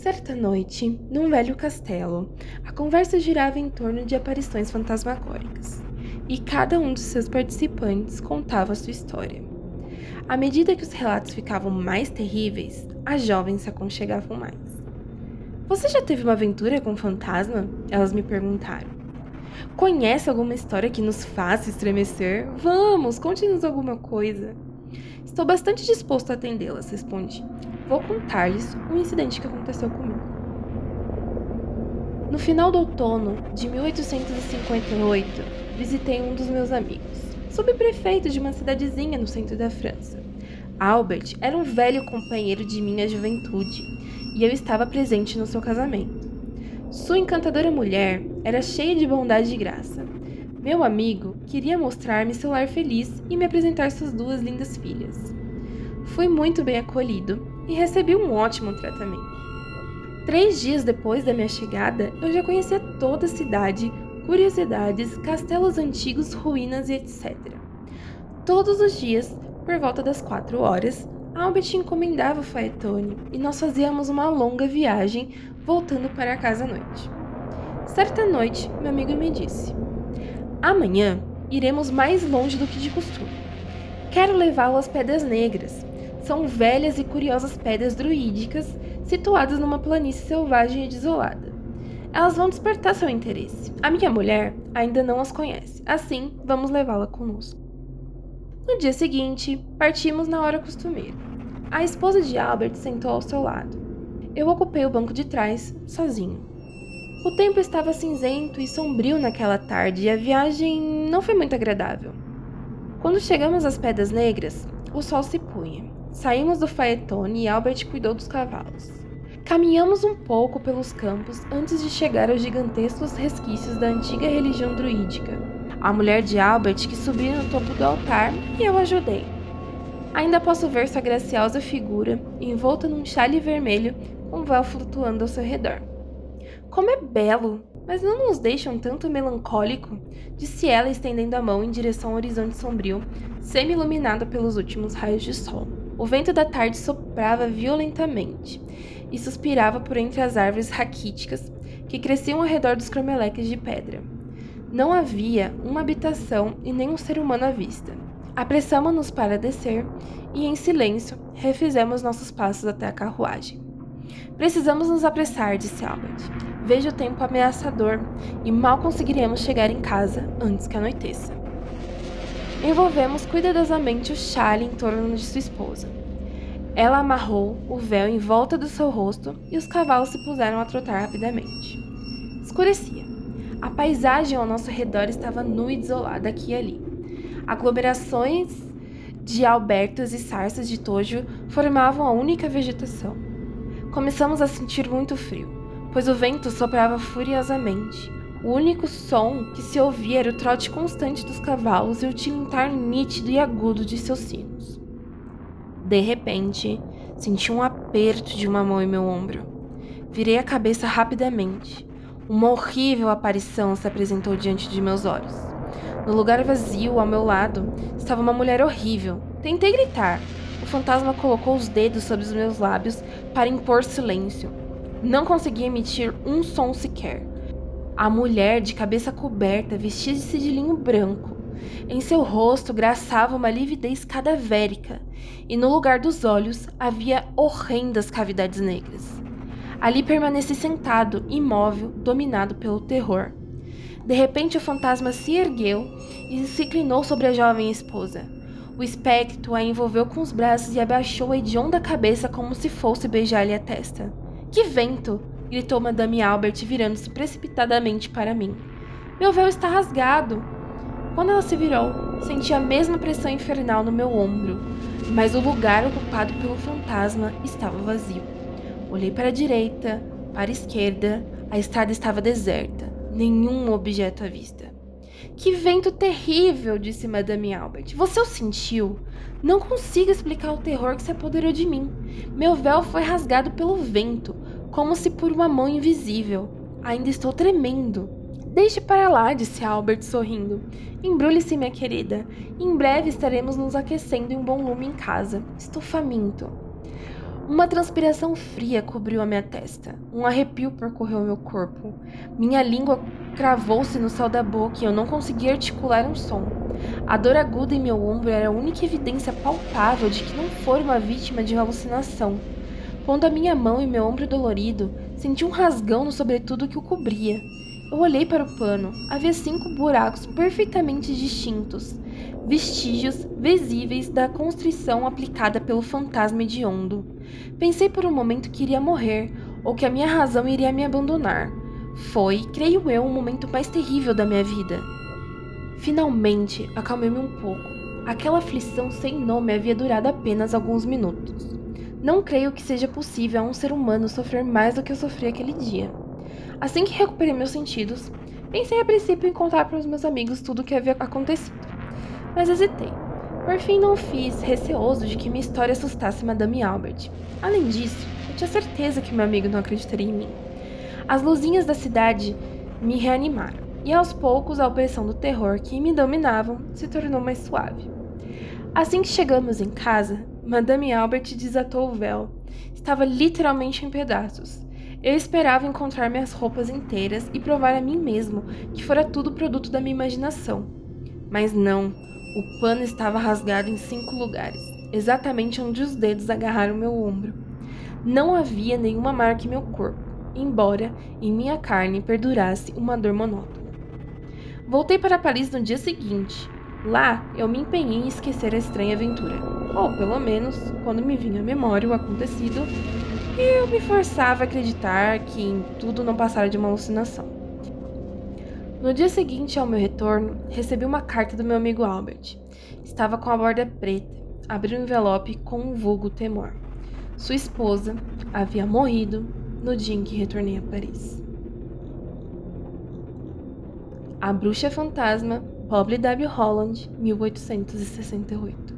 Certa noite, num velho castelo, a conversa girava em torno de aparições fantasmagóricas, e cada um dos seus participantes contava sua história. À medida que os relatos ficavam mais terríveis, as jovens se aconchegavam mais. Você já teve uma aventura com fantasma? Elas me perguntaram. Conhece alguma história que nos faça estremecer? Vamos, conte-nos alguma coisa. Estou bastante disposto a atendê-las, respondi. Vou contar-lhes um incidente que aconteceu comigo. No final do outono de 1858, visitei um dos meus amigos, subprefeito de uma cidadezinha no centro da França. Albert era um velho companheiro de minha juventude e eu estava presente no seu casamento. Sua encantadora mulher era cheia de bondade e graça. Meu amigo queria mostrar-me seu lar feliz e me apresentar suas duas lindas filhas. Fui muito bem acolhido e recebi um ótimo tratamento. Três dias depois da minha chegada, eu já conhecia toda a cidade, curiosidades, castelos antigos, ruínas e etc. Todos os dias, por volta das quatro horas, Albert encomendava o Faetone e nós fazíamos uma longa viagem voltando para casa à noite. Certa noite, meu amigo me disse: Amanhã iremos mais longe do que de costume. Quero levá-lo às Pedras Negras. São velhas e curiosas pedras druídicas situadas numa planície selvagem e desolada. Elas vão despertar seu interesse. A minha mulher ainda não as conhece, assim vamos levá-la conosco. No dia seguinte, partimos na hora costumeira. A esposa de Albert sentou ao seu lado. Eu ocupei o banco de trás, sozinho. O tempo estava cinzento e sombrio naquela tarde e a viagem não foi muito agradável. Quando chegamos às Pedras Negras, o sol se punha. Saímos do faetone e Albert cuidou dos cavalos. Caminhamos um pouco pelos campos antes de chegar aos gigantescos resquícios da antiga religião druídica. A mulher de Albert que subiu no topo do altar e eu ajudei. Ainda posso ver sua graciosa figura envolta num chale vermelho com um véu flutuando ao seu redor. Como é belo, mas não nos deixa um tanto melancólico? Disse ela, estendendo a mão em direção ao horizonte sombrio, semi-iluminado pelos últimos raios de sol. O vento da tarde soprava violentamente e suspirava por entre as árvores raquíticas que cresciam ao redor dos cromeleques de pedra. Não havia uma habitação e nem um ser humano à vista. Apressamo-nos para descer e, em silêncio, refizemos nossos passos até a carruagem. Precisamos nos apressar, disse Albert. Vejo o tempo ameaçador e mal conseguiremos chegar em casa antes que anoiteça. Envolvemos cuidadosamente o chale em torno de sua esposa. Ela amarrou o véu em volta do seu rosto e os cavalos se puseram a trotar rapidamente. Escurecia. A paisagem ao nosso redor estava nua e desolada aqui e ali. Aglomerações de albertos e sarças de tojo formavam a única vegetação. Começamos a sentir muito frio pois o vento soprava furiosamente. O único som que se ouvia era o trote constante dos cavalos e o tilintar nítido e agudo de seus sinos. De repente, senti um aperto de uma mão em meu ombro. Virei a cabeça rapidamente. Uma horrível aparição se apresentou diante de meus olhos. No lugar vazio, ao meu lado, estava uma mulher horrível. Tentei gritar. O fantasma colocou os dedos sobre os meus lábios para impor silêncio, não conseguia emitir um som sequer. A mulher, de cabeça coberta, vestia-se de linho branco. Em seu rosto graçava uma lividez cadavérica, e no lugar dos olhos havia horrendas cavidades negras. Ali permaneci sentado, imóvel, dominado pelo terror. De repente, o fantasma se ergueu e se inclinou sobre a jovem esposa. O espectro a envolveu com os braços e abaixou a hedionda cabeça como se fosse beijar-lhe a testa. Que vento! Gritou Madame Albert, virando-se precipitadamente para mim. Meu véu está rasgado! Quando ela se virou, senti a mesma pressão infernal no meu ombro, mas o lugar ocupado pelo fantasma estava vazio. Olhei para a direita, para a esquerda, a estrada estava deserta, nenhum objeto à vista. Que vento terrível, disse Madame Albert. Você o sentiu? Não consigo explicar o terror que se apoderou de mim. Meu véu foi rasgado pelo vento, como se por uma mão invisível. Ainda estou tremendo. Deixe para lá, disse Albert sorrindo. Embrulhe-se, minha querida. Em breve estaremos nos aquecendo em um bom lume em casa. Estou faminto. Uma transpiração fria cobriu a minha testa. Um arrepio percorreu meu corpo. Minha língua cravou-se no céu da boca e eu não conseguia articular um som. A dor aguda em meu ombro era a única evidência palpável de que não fora uma vítima de uma alucinação. Pondo a minha mão em meu ombro dolorido, senti um rasgão no sobretudo que o cobria. Eu olhei para o pano. Havia cinco buracos perfeitamente distintos, vestígios visíveis da constrição aplicada pelo fantasma hediondo. Pensei por um momento que iria morrer, ou que a minha razão iria me abandonar. Foi, creio eu, o momento mais terrível da minha vida. Finalmente, acalmei-me um pouco. Aquela aflição sem nome havia durado apenas alguns minutos. Não creio que seja possível a um ser humano sofrer mais do que eu sofri aquele dia. Assim que recuperei meus sentidos, pensei a princípio em contar para os meus amigos tudo o que havia acontecido. Mas hesitei. Por fim, não fiz, receoso de que minha história assustasse Madame Albert. Além disso, eu tinha certeza que meu amigo não acreditaria em mim. As luzinhas da cidade me reanimaram, e aos poucos a opressão do terror que me dominavam se tornou mais suave. Assim que chegamos em casa, Madame Albert desatou o véu. Estava literalmente em pedaços. Eu esperava encontrar minhas roupas inteiras e provar a mim mesmo que fora tudo produto da minha imaginação. Mas não, o pano estava rasgado em cinco lugares, exatamente onde os dedos agarraram meu ombro. Não havia nenhuma marca em meu corpo, embora em minha carne perdurasse uma dor monótona. Voltei para Paris no dia seguinte. Lá, eu me empenhei em esquecer a estranha aventura, ou pelo menos, quando me vinha à memória o acontecido, eu me forçava a acreditar que em tudo não passara de uma alucinação. No dia seguinte ao meu retorno, recebi uma carta do meu amigo Albert. Estava com a borda preta, abri o um envelope com um vulgo temor. Sua esposa havia morrido no dia em que retornei a Paris. A Bruxa Fantasma, Pobre W. Holland, 1868